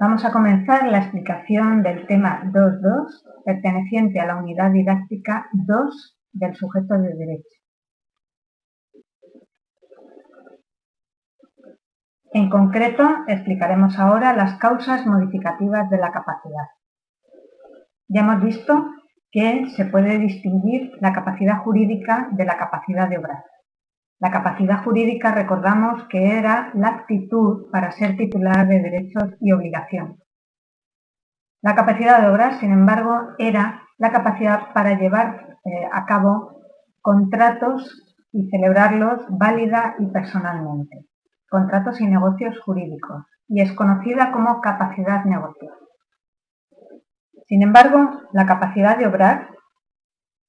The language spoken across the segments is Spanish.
Vamos a comenzar la explicación del tema 2.2, perteneciente a la unidad didáctica 2 del sujeto de derecho. En concreto, explicaremos ahora las causas modificativas de la capacidad. Ya hemos visto que se puede distinguir la capacidad jurídica de la capacidad de obrar. La capacidad jurídica recordamos que era la actitud para ser titular de derechos y obligaciones. La capacidad de obrar, sin embargo, era la capacidad para llevar eh, a cabo contratos y celebrarlos válida y personalmente. Contratos y negocios jurídicos. Y es conocida como capacidad negocial. Sin embargo, la capacidad de obrar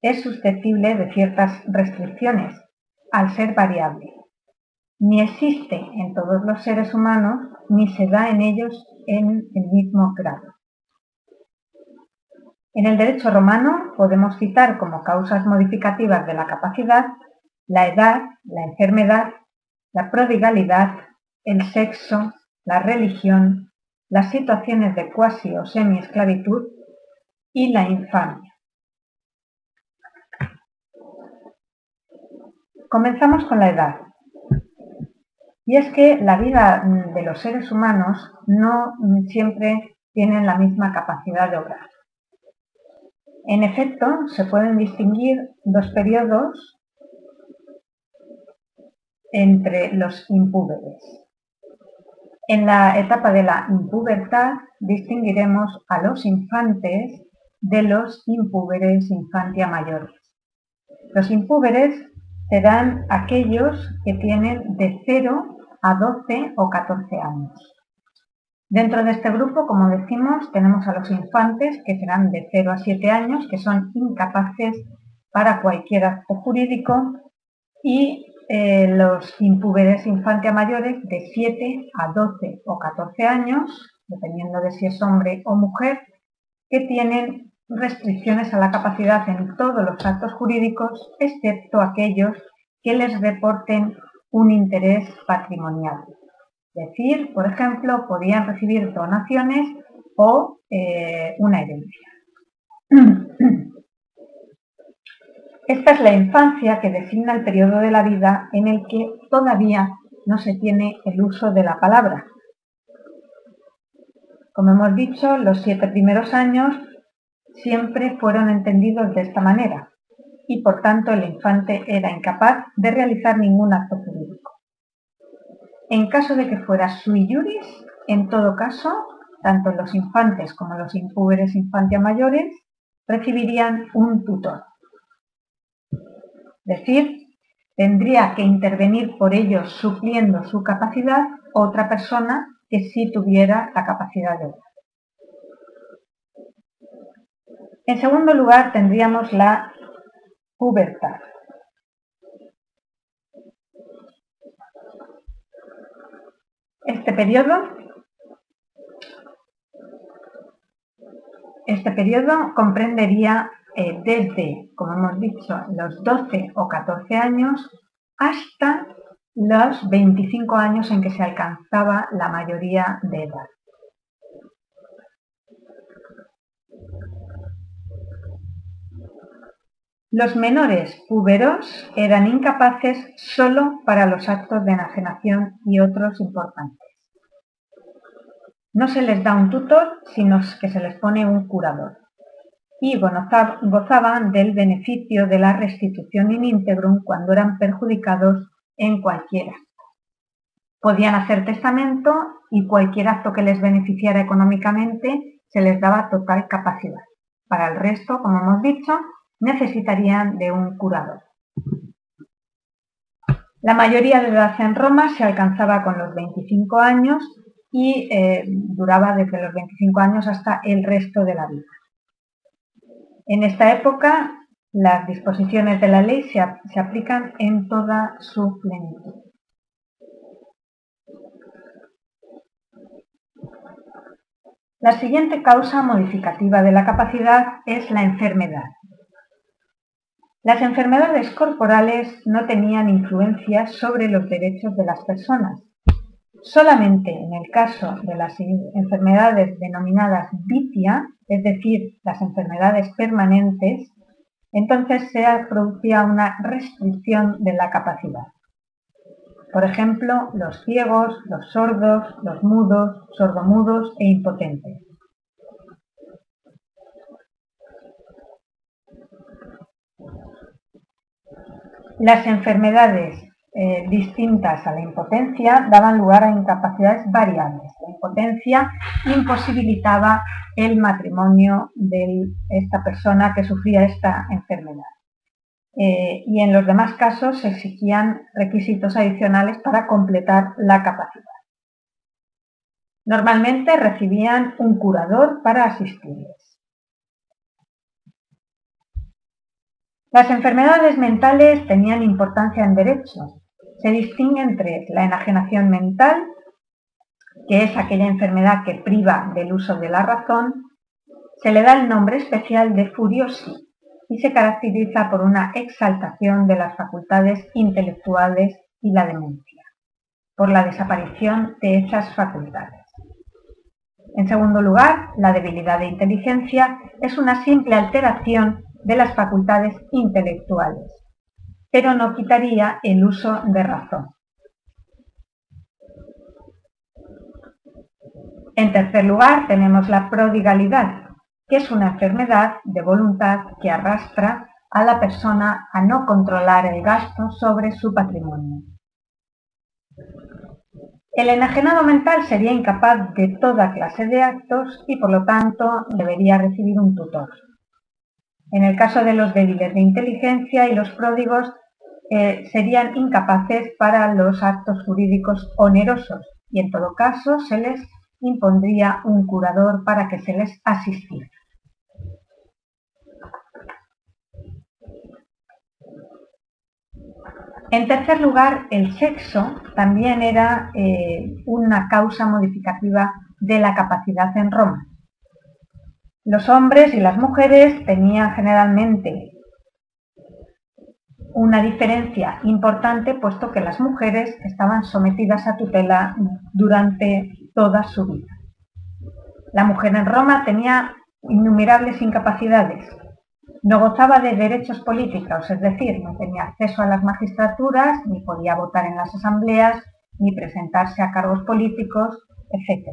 es susceptible de ciertas restricciones al ser variable. Ni existe en todos los seres humanos ni se da en ellos en el mismo grado. En el derecho romano podemos citar como causas modificativas de la capacidad la edad, la enfermedad, la prodigalidad, el sexo, la religión, las situaciones de cuasi o semi-esclavitud y la infamia. Comenzamos con la edad. Y es que la vida de los seres humanos no siempre tienen la misma capacidad de obrar. En efecto, se pueden distinguir dos periodos entre los impúberes. En la etapa de la impubertad distinguiremos a los infantes de los impúberes infantia mayores. Los impúberes serán aquellos que tienen de 0 a 12 o 14 años. Dentro de este grupo, como decimos, tenemos a los infantes, que serán de 0 a 7 años, que son incapaces para cualquier acto jurídico, y eh, los impúberes infantes mayores de 7 a 12 o 14 años, dependiendo de si es hombre o mujer, que tienen restricciones a la capacidad en todos los actos jurídicos, excepto aquellos que les reporten un interés patrimonial. Es decir, por ejemplo, podían recibir donaciones o eh, una herencia. Esta es la infancia que designa el periodo de la vida en el que todavía no se tiene el uso de la palabra. Como hemos dicho, los siete primeros años siempre fueron entendidos de esta manera y por tanto el infante era incapaz de realizar ningún acto jurídico. En caso de que fuera sui juris, en todo caso, tanto los infantes como los impúberes infantia mayores recibirían un tutor. Es decir, tendría que intervenir por ellos supliendo su capacidad otra persona que sí tuviera la capacidad de obra. En segundo lugar, tendríamos la pubertad. Este periodo, este comprendería eh, desde, como hemos dicho, los 12 o 14 años hasta los 25 años en que se alcanzaba la mayoría de edad. Los menores púberos eran incapaces solo para los actos de enajenación y otros importantes. No se les da un tutor, sino que se les pone un curador. Y gozaban del beneficio de la restitución in integrum cuando eran perjudicados en cualquier acto. Podían hacer testamento y cualquier acto que les beneficiara económicamente se les daba total capacidad. Para el resto, como hemos dicho, necesitarían de un curador. La mayoría de edad en Roma se alcanzaba con los 25 años y eh, duraba desde los 25 años hasta el resto de la vida. En esta época, las disposiciones de la ley se, se aplican en toda su plenitud. La siguiente causa modificativa de la capacidad es la enfermedad. Las enfermedades corporales no tenían influencia sobre los derechos de las personas, Solamente en el caso de las enfermedades denominadas vitia, es decir, las enfermedades permanentes, entonces se producía una restricción de la capacidad. Por ejemplo, los ciegos, los sordos, los mudos, sordomudos e impotentes. Las enfermedades eh, distintas a la impotencia daban lugar a incapacidades variables. La impotencia imposibilitaba el matrimonio de esta persona que sufría esta enfermedad. Eh, y en los demás casos se exigían requisitos adicionales para completar la capacidad. Normalmente recibían un curador para asistirles. Las enfermedades mentales tenían importancia en derecho se distingue entre la enajenación mental, que es aquella enfermedad que priva del uso de la razón, se le da el nombre especial de furiosi y se caracteriza por una exaltación de las facultades intelectuales y la demencia, por la desaparición de esas facultades. En segundo lugar, la debilidad de inteligencia es una simple alteración de las facultades intelectuales, pero no quitaría el uso de razón. En tercer lugar, tenemos la prodigalidad, que es una enfermedad de voluntad que arrastra a la persona a no controlar el gasto sobre su patrimonio. El enajenado mental sería incapaz de toda clase de actos y por lo tanto debería recibir un tutor. En el caso de los débiles de inteligencia y los pródigos, eh, serían incapaces para los actos jurídicos onerosos y en todo caso se les impondría un curador para que se les asistiera. En tercer lugar, el sexo también era eh, una causa modificativa de la capacidad en Roma. Los hombres y las mujeres tenían generalmente una diferencia importante puesto que las mujeres estaban sometidas a tutela durante toda su vida. La mujer en Roma tenía innumerables incapacidades. No gozaba de derechos políticos, es decir, no tenía acceso a las magistraturas, ni podía votar en las asambleas, ni presentarse a cargos políticos, etc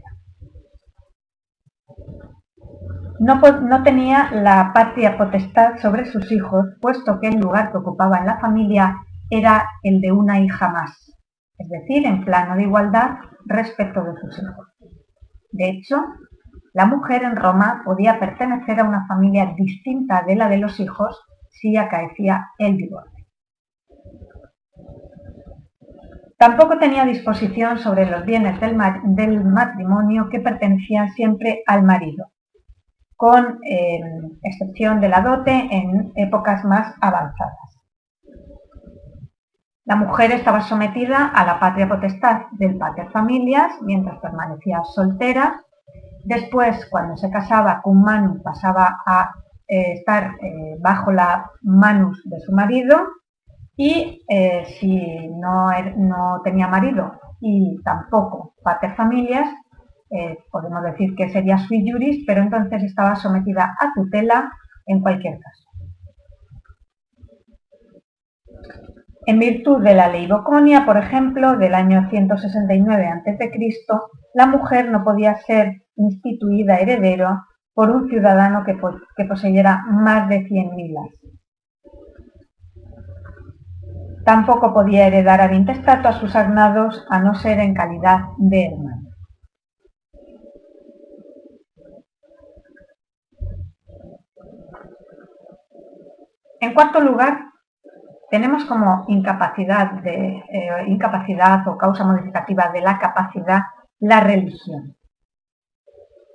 no, tenía la patria potestad sobre sus hijos, puesto que el lugar que ocupaba en la familia era el de una hija más, es decir, en plano de igualdad respecto de sus hijos. De hecho, la mujer en Roma podía pertenecer a una familia distinta de la de los hijos si acaecía el divorcio. Tampoco tenía disposición sobre los bienes del matrimonio que pertenecían siempre al marido, con eh, excepción de la dote en épocas más avanzadas. La mujer estaba sometida a la patria potestad del pater familias mientras permanecía soltera. Después, cuando se casaba con manu, pasaba a eh, estar eh, bajo la manus de su marido y si no, er, no tenía marido y tampoco pater familias, eh, podemos decir que sería sui juris, pero entonces estaba sometida a tutela en cualquier caso. En virtud de la ley Boconia, por ejemplo, del año 169 a.C., la mujer no podía ser instituida heredero por un ciudadano que, poseyera más de 100 milas. Tampoco podía heredar a intestato a sus agnados a no ser en calidad de hermano. En cuarto lugar, tenemos como eh, incapacidad o causa modificativa de la capacidad la religión.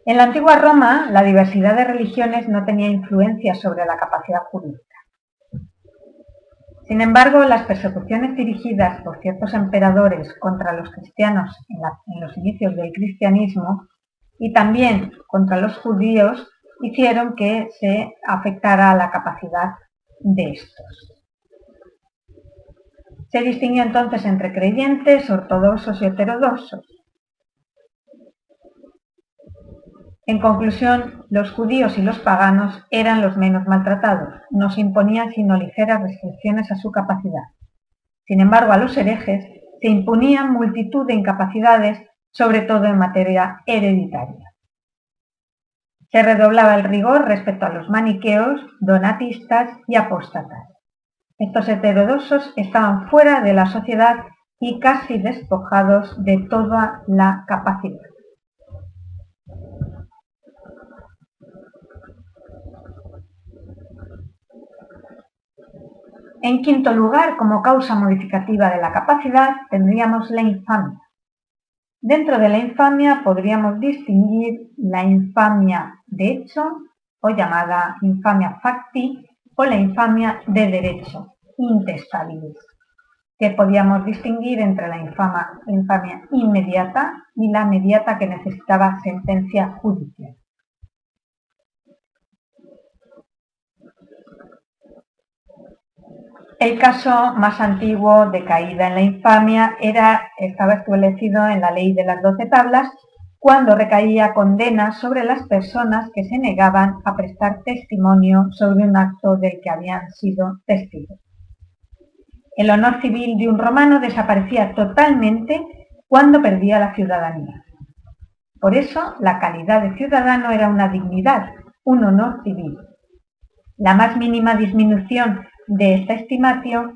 En la antigua Roma, la diversidad de religiones no tenía influencia sobre la capacidad jurídica. Sin embargo, las persecuciones dirigidas por ciertos emperadores contra los cristianos en los inicios del cristianismo y también contra los judíos hicieron que se afectara la capacidad de estos. Se distinguió entonces entre creyentes, ortodoxos y heterodoxos. En conclusión, los judíos y los paganos eran los menos maltratados, no se imponían sino ligeras restricciones a su capacidad. Sin embargo, a los herejes se imponían multitud de incapacidades, sobre todo en materia hereditaria. Se redoblaba el rigor respecto a los maniqueos, donatistas y apóstatas. Estos heterodoxos estaban fuera de la sociedad y casi despojados de toda la capacidad. En quinto lugar, como causa modificativa de la capacidad, tendríamos la infamia. Dentro de la infamia podríamos distinguir la infamia de hecho, o llamada infamia facti, o la infamia de derecho, intestabilis, que podíamos distinguir entre la infamia inmediata y la mediata que necesitaba sentencia judicial. El caso más antiguo de caída en la infamia era, estaba establecido en la ley de las doce tablas, cuando recaía condena sobre las personas que se negaban a prestar testimonio sobre un acto del que habían sido testigos. El honor civil de un romano desaparecía totalmente cuando perdía la ciudadanía. Por eso, la calidad de ciudadano era una dignidad, un honor civil. La más mínima disminución de esta estimación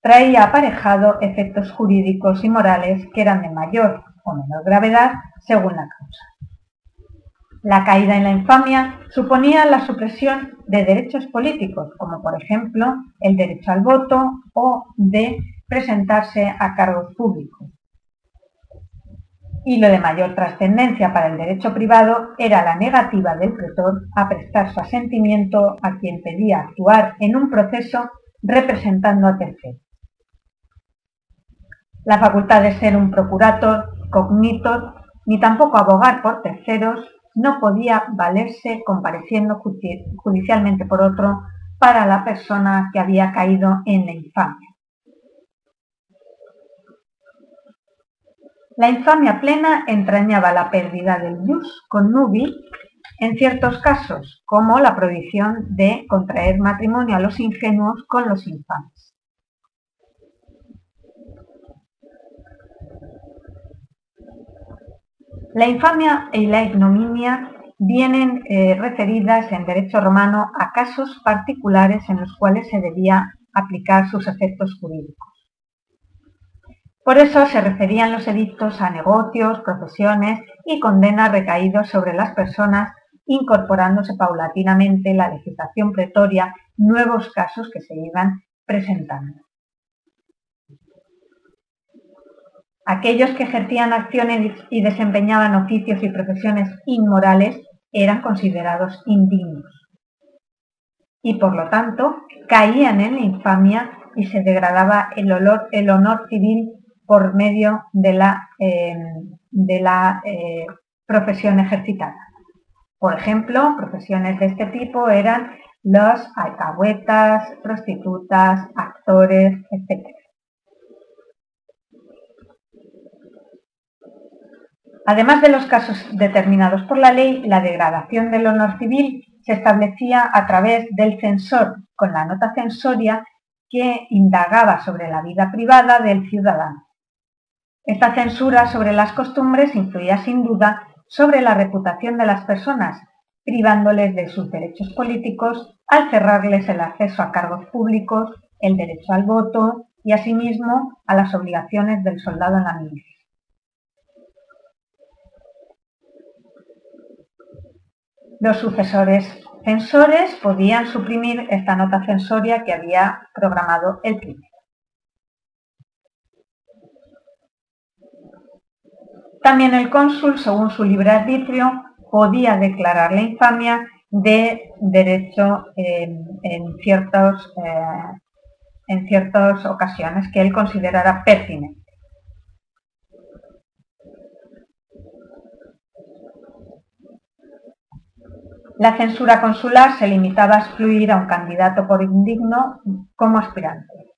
traía aparejado efectos jurídicos y morales que eran de mayor menor gravedad según la causa. La caída en la infamia suponía la supresión de derechos políticos, como por ejemplo el derecho al voto o de presentarse a cargos públicos. Y lo de mayor trascendencia para el derecho privado era la negativa del pretor a prestar su asentimiento a quien pedía actuar en un proceso representando a terceros. La facultad de ser un procurator, cognitor, ni tampoco abogar por terceros, no podía valerse compareciendo judicialmente por otro para la persona que había caído en la infamia. La infamia plena entrañaba la pérdida del jus con nubi en ciertos casos, como la prohibición de contraer matrimonio a los ingenuos con los infames. La infamia y la ignominia vienen eh, referidas en derecho romano a casos particulares en los cuales se debía aplicar sus efectos jurídicos. Por eso se referían los edictos a negocios, profesiones y condenas recaídos sobre las personas, incorporándose paulatinamente la legislación pretoria nuevos casos que se iban presentando. Aquellos que ejercían acciones y desempeñaban oficios y profesiones inmorales eran considerados indignos y por lo tanto caían en la infamia y se degradaba el, honor civil por medio de la, eh, eh, profesión ejercitada. Por ejemplo, profesiones de este tipo eran los alcahuetas, prostitutas, actores, etc. Además de los casos determinados por la ley, la degradación del honor civil se establecía a través del censor, con la nota censoria que indagaba sobre la vida privada del ciudadano. Esta censura sobre las costumbres influía sin duda sobre la reputación de las personas, privándoles de sus derechos políticos al cerrarles el acceso a cargos públicos, el derecho al voto y asimismo a las obligaciones del soldado en la milicia. Los sucesores censores podían suprimir esta nota censoria que había programado el primero. También el cónsul, según su libre arbitrio, podía declarar la infamia de derecho en, ciertos, eh, en ciertas ocasiones que él considerara pertinentes. La censura consular se limitaba a excluir a un candidato por indigno como aspirante.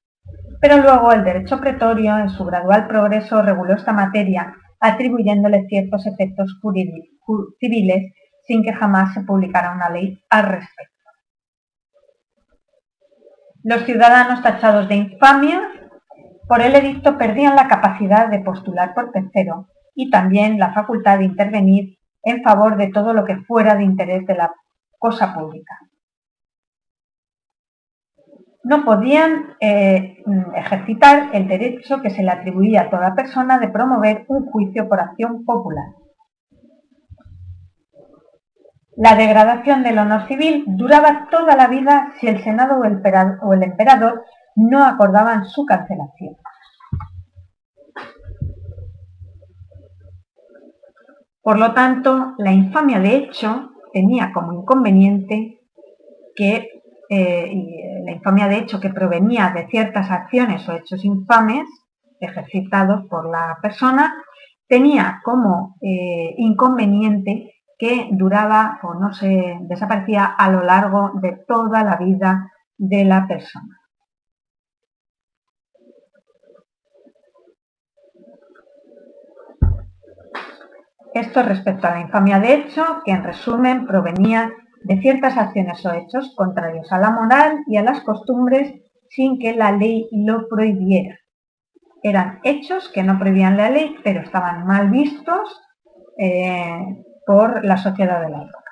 Pero luego el derecho pretorio, en su gradual progreso, reguló esta materia, atribuyéndole ciertos efectos civiles sin que jamás se publicara una ley al respecto. Los ciudadanos tachados de infamia por el edicto perdían la capacidad de postular por tercero y también la facultad de intervenir en favor de todo lo que fuera de interés de la cosa pública. No podían eh, ejercitar el derecho que se le atribuía a toda persona de promover un juicio por acción popular. La degradación del honor civil duraba toda la vida si el Senado o el emperador no acordaban su cancelación. Por lo tanto, la infamia de hecho tenía como inconveniente que eh, la infamia de hecho que provenía de ciertas acciones o hechos infames ejercitados por la persona tenía como eh, inconveniente que duraba o no se desaparecía a lo largo de toda la vida de la persona. Esto respecto a la infamia de hecho, que en resumen provenía de ciertas acciones o hechos contrarios a la moral y a las costumbres sin que la ley lo prohibiera. Eran hechos que no prohibían la ley, pero estaban mal vistos eh, por la sociedad de la época.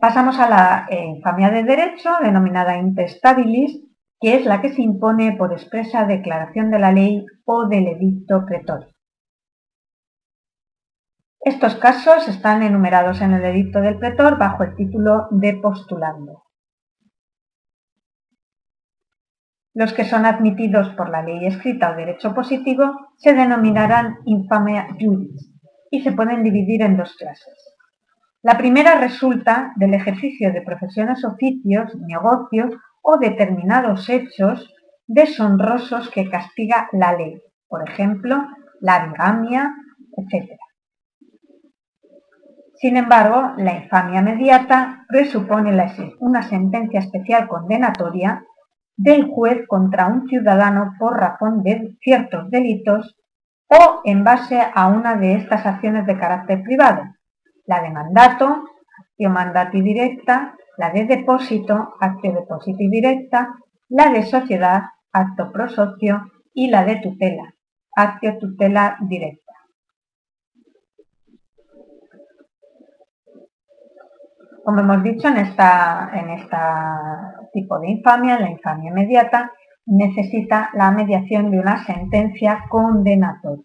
Pasamos a la eh, infamia de derecho, denominada intestabilis, que es la que se impone por expresa declaración de la ley o del edicto pretorio. Estos casos están enumerados en el edicto del pretor bajo el título de postulando. Los que son admitidos por la ley escrita o derecho positivo se denominarán infamia juris y se pueden dividir en dos clases. La primera resulta del ejercicio de profesiones, oficios, negocios o determinados hechos deshonrosos que castiga la ley, por ejemplo, la bigamia, etc. Sin embargo, la infamia mediata presupone una sentencia especial condenatoria del juez contra un ciudadano por razón de ciertos delitos o en base a una de estas acciones de carácter privado, la de mandato, acción mandati directa, la de depósito, acción depósito directa, la de sociedad, acto prosocio y la de tutela, acto tutela directa. Como hemos dicho, en esta, en esta tipo de infamia, la infamia inmediata, necesita la mediación de una sentencia condenatoria.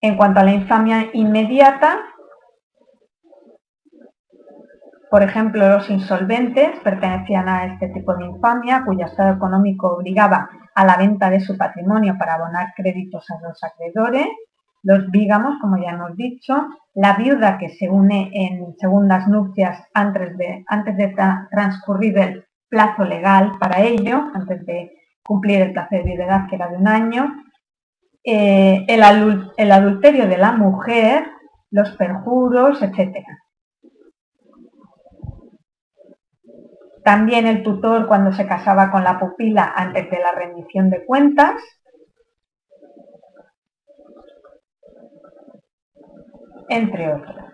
En cuanto a la infamia inmediata, por ejemplo, los insolventes pertenecían a este tipo de infamia, cuyo estado económico obligaba a la venta de su patrimonio para abonar créditos a los acreedores. Los vígamos, como ya hemos dicho, la viuda que se une en segundas nupcias antes de, antes de transcurrir el plazo legal para ello, antes de cumplir el plazo de viudedad que era de un año, eh, el, adulterio de la mujer, los perjuros, etc. También el tutor cuando se casaba con la pupila antes de la rendición de cuentas. Entre otras.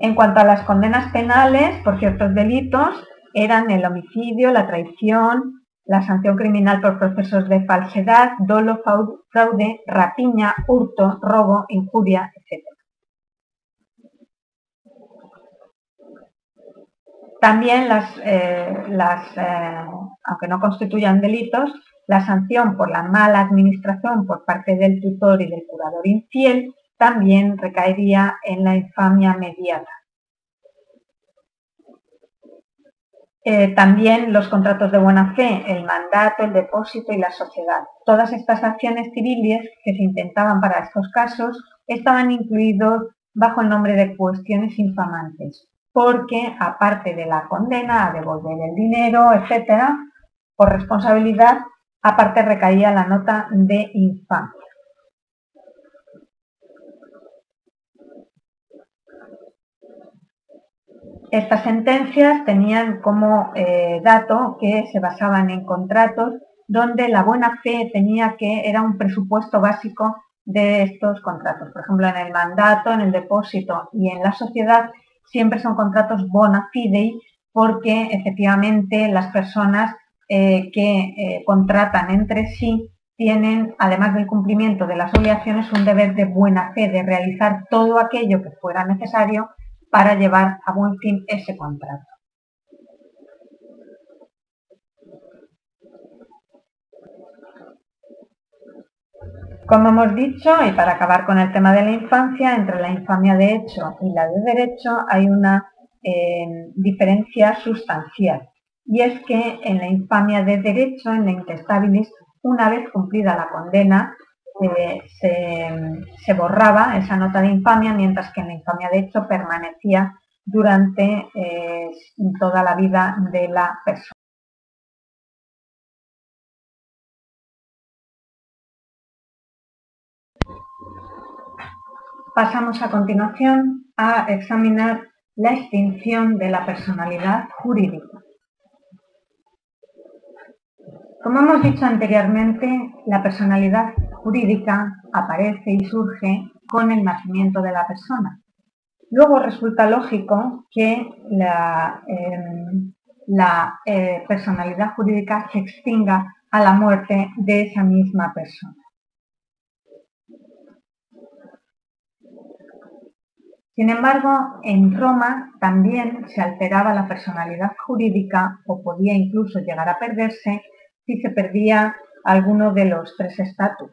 En cuanto a las condenas penales por ciertos delitos, eran el homicidio, la traición, la sanción criminal por procesos de falsedad, dolo, fraude, rapiña, hurto, robo, injuria, etc. También las, eh, eh, aunque no constituyan delitos, la sanción por la mala administración por parte del tutor y del curador infiel también recaería en la infamia mediata. Eh, también los contratos de buena fe, el mandato, el depósito y la sociedad. Todas estas acciones civiles que se intentaban para estos casos estaban incluidos bajo el nombre de cuestiones infamantes, porque aparte de la condena a devolver el dinero, etcétera, por responsabilidad, aparte recaía la nota de infamia. Estas sentencias tenían como eh, dato que se basaban en contratos donde la buena fe tenía que, era un presupuesto básico de estos contratos. Por ejemplo, en el mandato, en el depósito y en la sociedad siempre son contratos bona fide porque efectivamente las personas eh, que eh, contratan entre sí tienen, además del cumplimiento de las obligaciones, un deber de buena fe, de realizar todo aquello que fuera necesario para llevar a buen fin ese contrato. Como hemos dicho, y para acabar con el tema de la infancia, entre la infamia de hecho y la de derecho hay una eh, diferencia sustancial. Y es que en la infamia de derecho, en la intestabilis, una vez cumplida la condena, eh, se, borraba esa nota de infamia, mientras que en la infamia de hecho permanecía durante eh, toda la vida de la persona. Pasamos a continuación a examinar la extinción de la personalidad jurídica. Como hemos dicho anteriormente, la personalidad jurídica aparece y surge con el nacimiento de la persona. Luego resulta lógico que la, em, eh, personalidad jurídica se extinga a la muerte de esa misma persona. Sin embargo, en Roma también se alteraba la personalidad jurídica o podía incluso llegar a perderse si se perdía alguno de los tres estatus,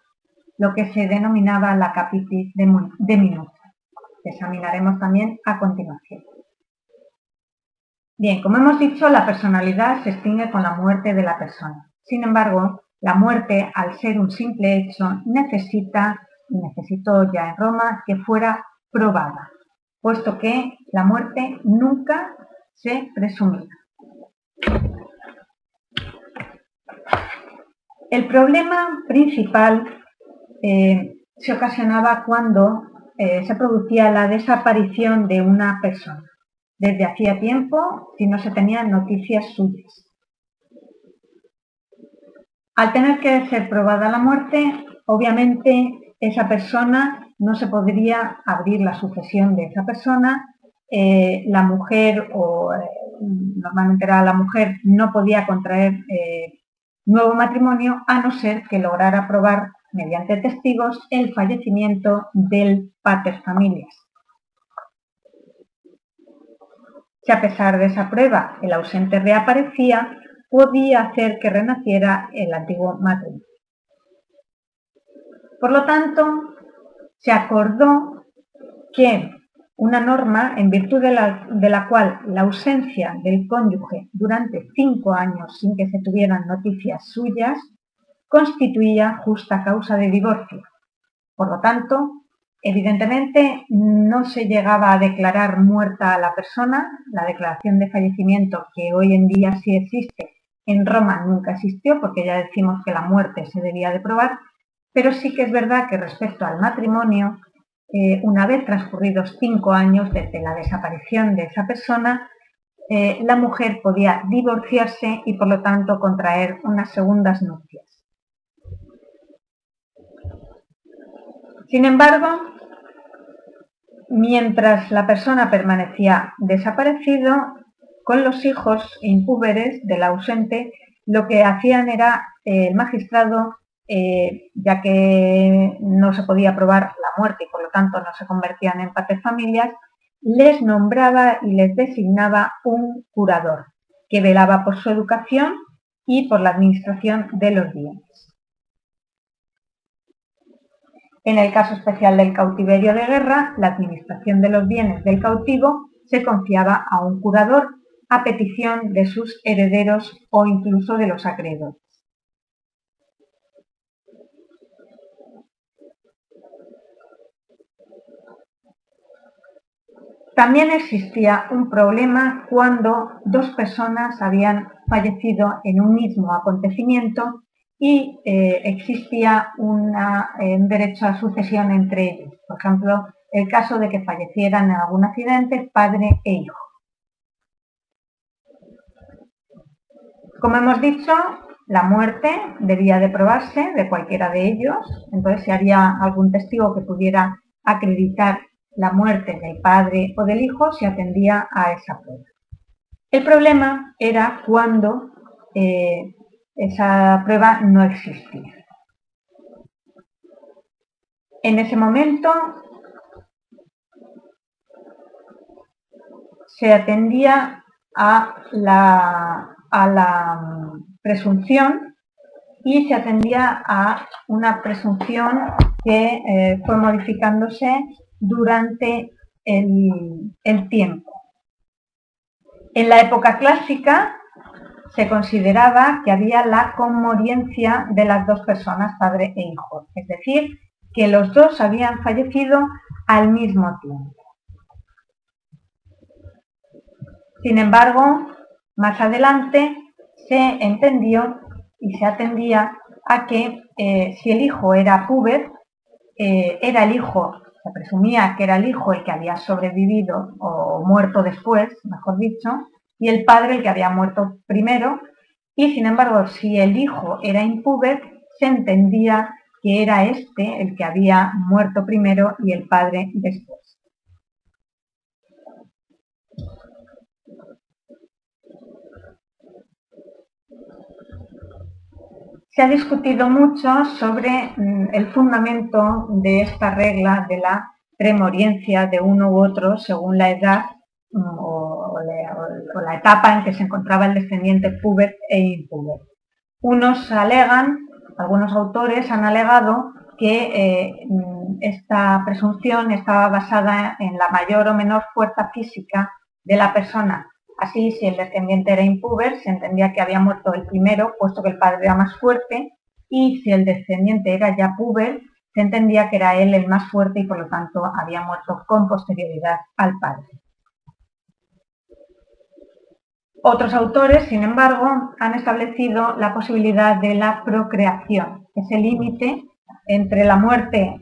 lo que se denominaba la capitis de, minuto. Examinaremos también a continuación. Bien, como hemos dicho, la personalidad se extingue con la muerte de la persona. Sin embargo, la muerte, al ser un simple hecho, necesita, y necesitó ya en Roma, que fuera probada puesto que la muerte nunca se presumía. El problema principal eh, se ocasionaba cuando eh, se producía la desaparición de una persona. Desde hacía tiempo, si no se tenían noticias suyas. Al tener que ser probada la muerte, obviamente esa persona no se podría abrir la sucesión de esa persona, eh, la mujer o normalmente era la mujer no podía contraer nuevo matrimonio a no ser que lograra probar mediante testigos el fallecimiento del pater familias. Si a pesar de esa prueba el ausente reaparecía, podía hacer que renaciera el antiguo matrimonio. Por lo tanto, se acordó que una norma en virtud de la, cual la ausencia del cónyuge durante cinco años sin que se tuvieran noticias suyas constituía justa causa de divorcio. Por lo tanto, evidentemente no se llegaba a declarar muerta a la persona, la declaración de fallecimiento que hoy en día sí existe, en Roma nunca existió porque ya decimos que la muerte se debía de probar, pero sí que es verdad que respecto al matrimonio, eh, una vez transcurridos cinco años desde la desaparición de esa persona, eh, la mujer podía divorciarse y por lo tanto contraer unas segundas nupcias. Sin embargo, mientras la persona permanecía desaparecido, con los hijos impúberes del ausente, lo que hacían era eh, el magistrado eh, ya que no se podía probar la muerte y por lo tanto no se convertían en pater familias, les nombraba y les designaba un curador que velaba por su educación y por la administración de los bienes. En el caso especial del cautiverio de guerra, la administración de los bienes del cautivo se confiaba a un curador a petición de sus herederos o incluso de los acreedores. También existía un problema cuando dos personas habían fallecido en un mismo acontecimiento y eh, existía un derecho a sucesión entre ellos. Por ejemplo, el caso de que fallecieran en algún accidente padre e hijo. Como hemos dicho, la muerte debía de probarse de cualquiera de ellos, entonces si haría algún testigo que pudiera acreditar la muerte del padre o del hijo, se atendía a esa prueba. El problema era cuando eh, esa prueba no existía. En ese momento se atendía a la, la presunción y se atendía a una presunción que eh, fue modificándose durante el, tiempo. En la época clásica se consideraba que había la conmoriencia de las dos personas, padre e hijo, es decir, que los dos habían fallecido al mismo tiempo. Sin embargo, más adelante se entendió y se atendía a que eh, si el hijo era puber, eh, era el hijo, se presumía que era el hijo el que había sobrevivido o muerto después, mejor dicho, y el padre el que había muerto primero, y sin embargo, si el hijo era impuber, se entendía que era este el que había muerto primero y el padre después. Se ha discutido mucho sobre mm, el fundamento de esta regla de la premoriencia de uno u otro según la edad mm, o, la etapa en que se encontraba el descendiente puber e impuber. Unos alegan, algunos autores han alegado que eh, mm, esta presunción estaba basada en la mayor o menor fuerza física de la persona Así, si el descendiente era impuber, se entendía que había muerto el primero, puesto que el padre era más fuerte, y si el descendiente era ya puber, se entendía que era él el más fuerte y por lo tanto había muerto con posterioridad al padre. Otros autores, sin embargo, han establecido la posibilidad de la procreación, ese límite entre la muerte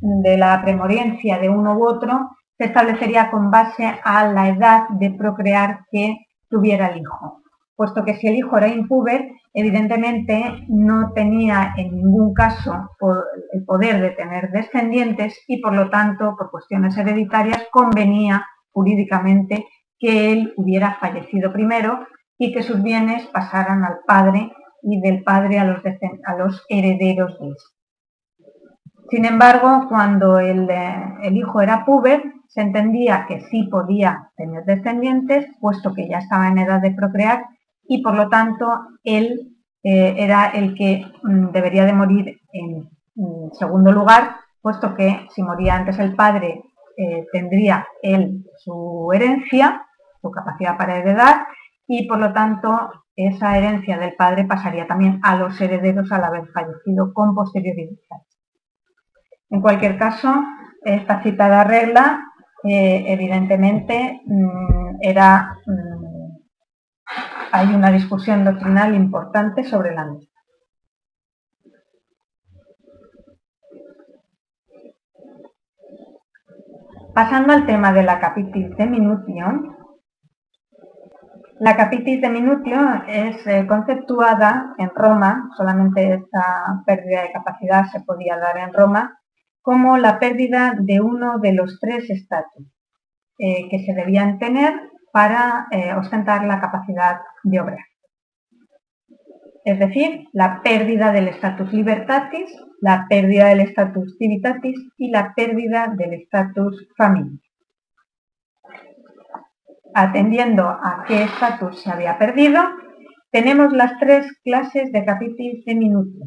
de la premoriencia de uno u otro se establecería con base a la edad de procrear que tuviera el hijo, puesto que si el hijo era impuber, evidentemente no tenía en ningún caso el poder de tener descendientes y por lo tanto, por cuestiones hereditarias, convenía jurídicamente que él hubiera fallecido primero y que sus bienes pasaran al padre y del padre a los, herederos de éste. Sin embargo, cuando el, eh, el hijo era puber, se entendía que sí podía tener descendientes, puesto que ya estaba en edad de procrear y por lo tanto él eh, era el que mm, debería de morir en, segundo lugar, puesto que si moría antes el padre eh, tendría él su herencia, su capacidad para heredar y por lo tanto esa herencia del padre pasaría también a los herederos al haber fallecido con posterioridad. En cualquier caso, esta citada regla evidentemente mm, era, mm, hay una discusión doctrinal importante sobre la misma. Pasando al tema de la capitis de minutio, la capitis de minutio es eh, conceptuada en Roma, solamente esta pérdida de capacidad se podía dar en Roma, como la pérdida de uno de los tres estatus eh, que se debían tener para eh, ostentar la capacidad de obrar. Es decir, la pérdida del status libertatis, la pérdida del status civitatis y la pérdida del status familia. Atendiendo a qué estatus se había perdido, tenemos las tres clases de capitis de minuto,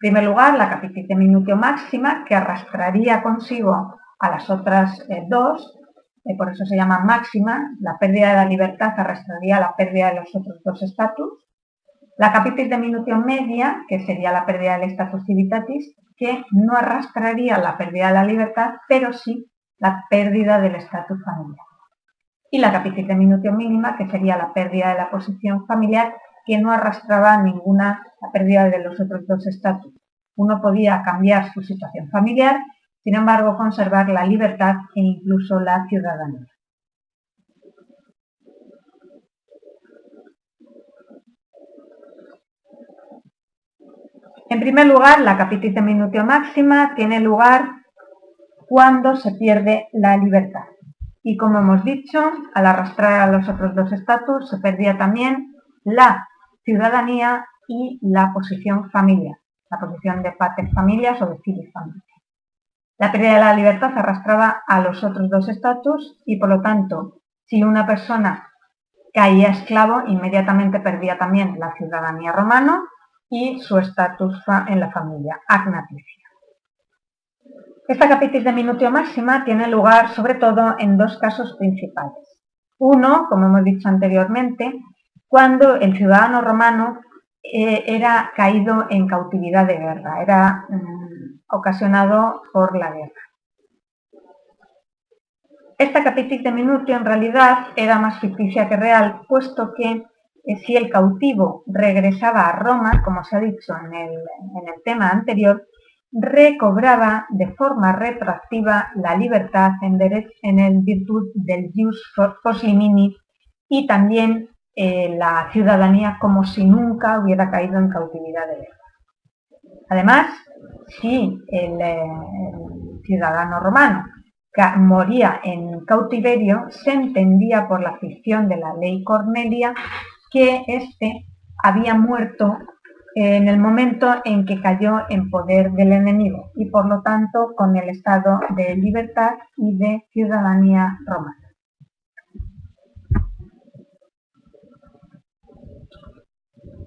primer lugar, la capitis de minutio máxima, que arrastraría consigo a las otras eh, dos, eh, por eso se llama máxima, la pérdida de la libertad arrastraría la pérdida de los otros dos estatus. La capitis de minutio media, que sería la pérdida del status civitatis, que no arrastraría la pérdida de la libertad, pero sí la pérdida del estatus familiar. Y la capitis de minutio mínima, que sería la pérdida de la posición familiar que no arrastraba ninguna pérdida de los otros dos estatus. Uno podía cambiar su situación familiar, sin embargo conservar la libertad e incluso la ciudadanía. En primer lugar, la capitis de minutio máxima tiene lugar cuando se pierde la libertad. Y como hemos dicho, al arrastrar a los otros dos estatus se perdía también la ciudadanía y la posición familiar, la posición de pater familias o de filis familias. La pérdida de la libertad arrastraba a los otros dos estatus y por lo tanto, si una persona caía esclavo, inmediatamente perdía también la ciudadanía romana y su estatus en la familia, agnaticia. Esta capitis de minutio máxima tiene lugar sobre todo en dos casos principales. Uno, como hemos dicho anteriormente, cuando el ciudadano romano eh, era caído en cautividad de guerra, era mm, ocasionado por la guerra. Esta capitis de minutio en realidad era más ficticia que real, puesto que eh, si el cautivo regresaba a Roma, como se ha dicho en el, tema anterior, recobraba de forma retroactiva la libertad en, en virtud del jus poslimini y también la ciudadanía como si nunca hubiera caído en cautividad de. Además, si el, eh, ciudadano romano moría en cautiverio, se entendía por la ficción de la ley Cornelia que éste había muerto en el momento en que cayó en poder del enemigo y por lo tanto con el estado de libertad y de ciudadanía romana.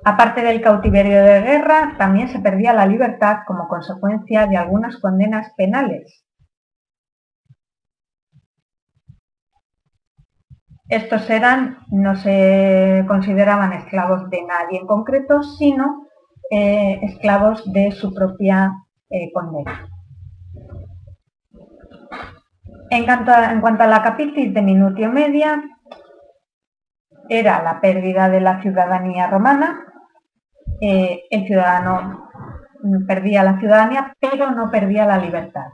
Aparte del cautiverio de guerra, también se perdía la libertad como consecuencia de algunas condenas penales. Estos eran, no se consideraban esclavos de nadie en concreto, sino eh, esclavos de su propia eh, condena. En cuanto, a, en cuanto, a, la capitis de minutio media, era la pérdida de la ciudadanía romana, eh, el ciudadano perdía la ciudadanía, pero no perdía la libertad.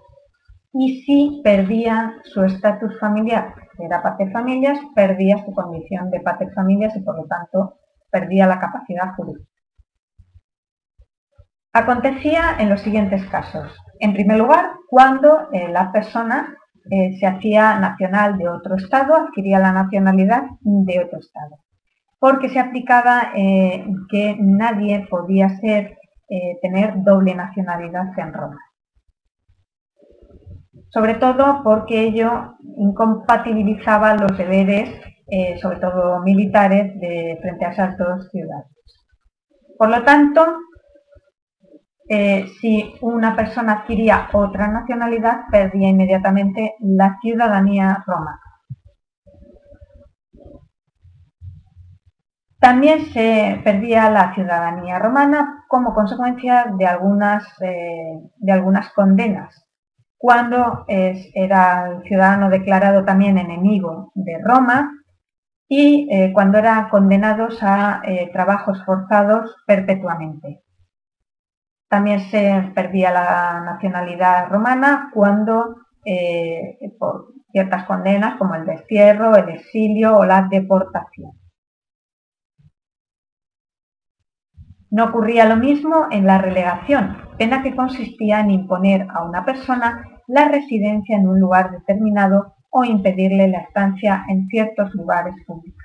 Y sí perdía su estatus familiar, que era pater familias, perdía su condición de pater familias y por lo tanto perdía la capacidad jurídica. Acontecía en los siguientes casos. En primer lugar, cuando eh, la persona eh, se hacía nacional de otro estado, adquiría la nacionalidad de otro estado porque se aplicaba eh, que nadie podía ser, eh, tener doble nacionalidad en Roma. Sobre todo porque ello incompatibilizaba los deberes, eh, sobre todo militares, de, frente a esas dos ciudades. Por lo tanto, si una persona adquiría otra nacionalidad, perdía inmediatamente la ciudadanía romana. También se perdía la ciudadanía romana como consecuencia de algunas, eh, de algunas condenas. Cuando era el ciudadano declarado también enemigo de Roma y eh, cuando eran condenados a eh, trabajos forzados perpetuamente. También se perdía la nacionalidad romana cuando, por ciertas condenas como el destierro, el exilio o la deportación. No ocurría lo mismo en la relegación, pena que consistía en imponer a una persona la residencia en un lugar determinado o impedirle la estancia en ciertos lugares públicos.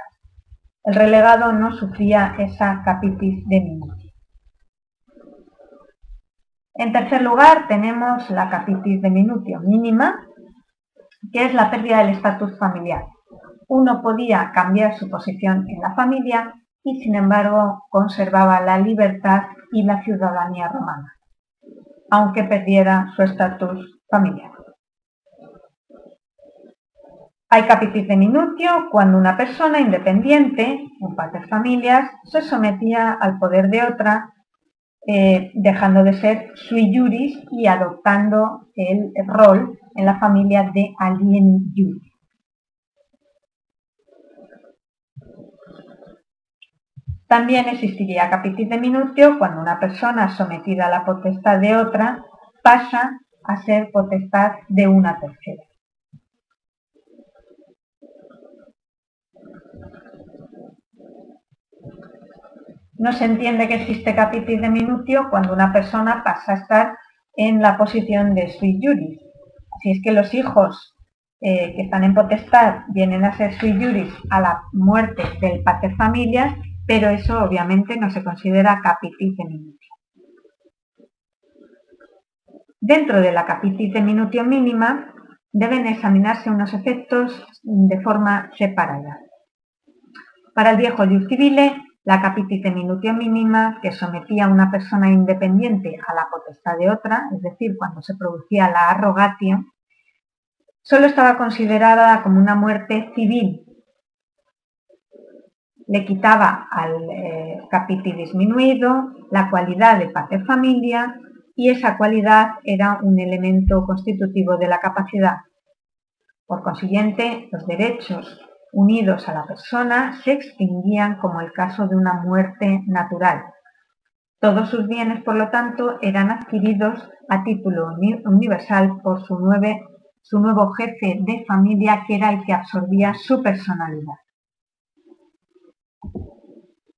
El relegado no sufría esa capitis de minuti. En tercer lugar tenemos la capitis de minutio mínima, que es la pérdida del estatus familiar. Uno podía cambiar su posición en la familia y sin embargo conservaba la libertad y la ciudadanía romana, aunque perdiera su estatus familiar. Hay capitis de minutio cuando una persona independiente, un pater familias, se sometía al poder de otra, eh, dejando de ser sui juris y adoptando el rol en la familia de alien juris. También existiría capitis de minutio cuando una persona sometida a la potestad de otra pasa a ser potestad de una tercera. no se entiende que existe capitis de minutio cuando una persona pasa a estar en la posición de sui juris. Así es que los hijos eh, que están en potestad vienen a ser sui juris a la muerte del pater familias, pero eso obviamente no se considera capitis de minutio. Dentro de la capitis de minutio mínima deben examinarse unos efectos de forma separada. Para el viejo civile, la capitite minutio mínima que sometía a una persona independiente a la potestad de otra, es decir, cuando se producía la arrogatio, solo estaba considerada como una muerte civil. Le quitaba al eh, disminuido la cualidad de pater familia y esa cualidad era un elemento constitutivo de la capacidad. Por consiguiente, los derechos unidos a la persona se extinguían como el caso de una muerte natural. Todos sus bienes, por lo tanto, eran adquiridos a título universal por su, su nuevo jefe de familia, que era el que absorbía su personalidad.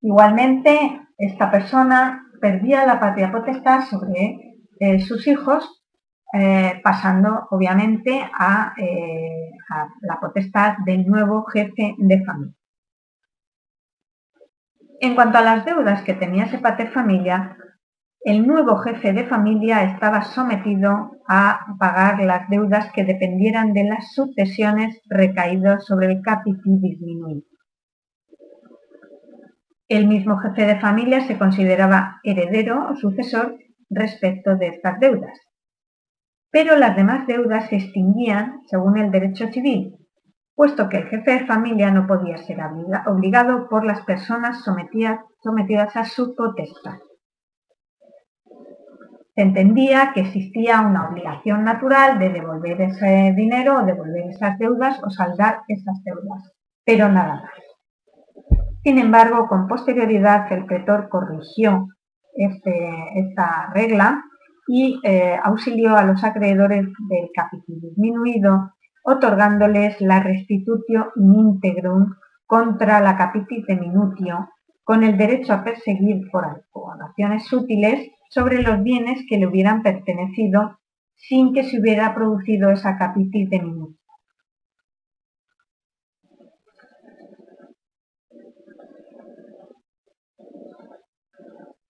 Igualmente, esta persona perdía la patria potestad sobre eh, sus hijos eh, pasando obviamente eh, a, la potestad del nuevo jefe de familia. En cuanto a las deudas que tenía ese pater familia, el nuevo jefe de familia estaba sometido a pagar las deudas que dependieran de las sucesiones recaídas sobre el capital disminuido. El mismo jefe de familia se consideraba heredero o sucesor respecto de estas deudas pero las demás deudas se extinguían según el derecho civil, puesto que el jefe de familia no podía ser obligado por las personas sometidas, a su potestad. Se entendía que existía una obligación natural de devolver ese dinero o devolver esas deudas o saldar esas deudas, pero nada más. Sin embargo, con posterioridad el pretor corrigió este, esta regla y eh, auxilió a los acreedores del capital disminuido, otorgándoles la restitutio in integrum contra la capitite minutio, con el derecho a perseguir por acciones útiles sobre los bienes que le hubieran pertenecido sin que se hubiera producido esa capitite minutio.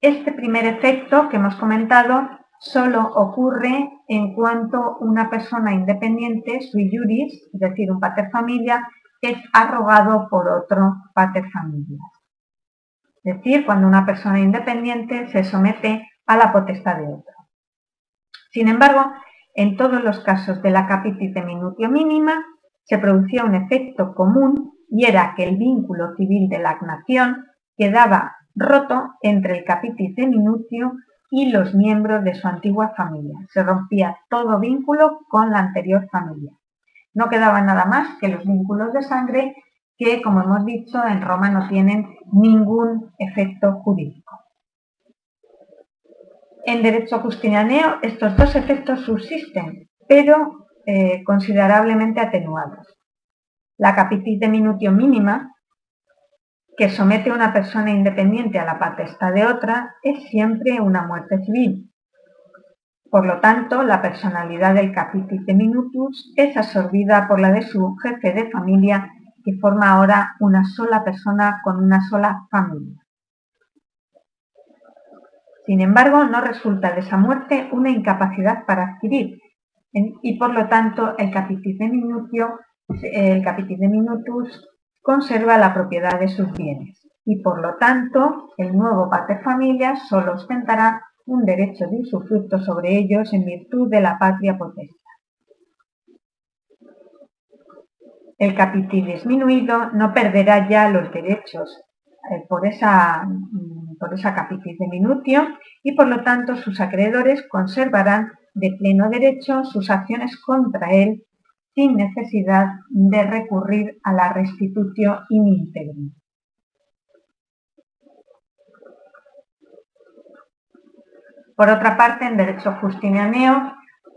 Este primer efecto que hemos comentado solo ocurre en cuanto una persona independiente, sui juris, es decir, un pater familia, es arrogado por otro pater familia. Es decir, cuando una persona independiente se somete a la potestad de otro. Sin embargo, en todos los casos de la capitite minutio mínima, se producía un efecto común y era que el vínculo civil de la nación quedaba roto entre el capitis de minutio y los miembros de su antigua familia. Se rompía todo vínculo con la anterior familia. No quedaba nada más que los vínculos de sangre que, como hemos dicho, en Roma no tienen ningún efecto jurídico. En derecho justinianeo estos dos efectos subsisten, pero eh, considerablemente atenuados. La capitis de minutio mínima que somete a una persona independiente a la potestad de otra es siempre una muerte civil. Por lo tanto, la personalidad del de minutus es absorbida por la de su jefe de familia, que forma ahora una sola persona con una sola familia. Sin embargo, no resulta de esa muerte una incapacidad para adquirir, y por lo tanto el de minutus conserva la propiedad de sus bienes y por lo tanto el nuevo pater familia solo ostentará un derecho de usufructo sobre ellos en virtud de la patria potestad. El capitil disminuido no perderá ya los derechos eh, por, esa, mm, por esa capitis diminutio y por lo tanto sus acreedores conservarán de pleno derecho sus acciones contra él sin necesidad de recurrir a la restitución in Por otra parte, en derecho justinianeo,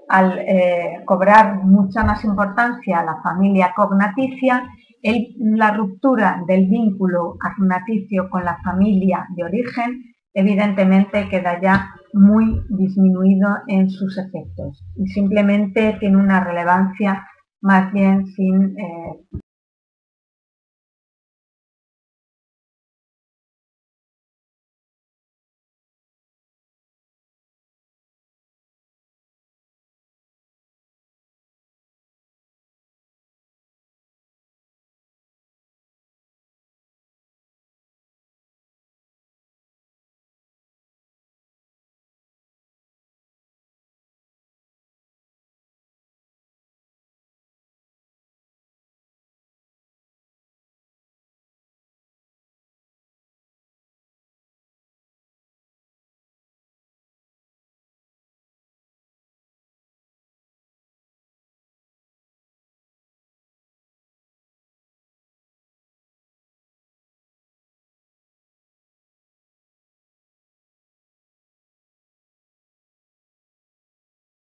al eh, cobrar mucha más importancia la familia cognaticia, la ruptura del vínculo agnaticio con la familia de origen evidentemente queda ya muy disminuido en sus efectos y simplemente tiene una relevancia más bien sin eh,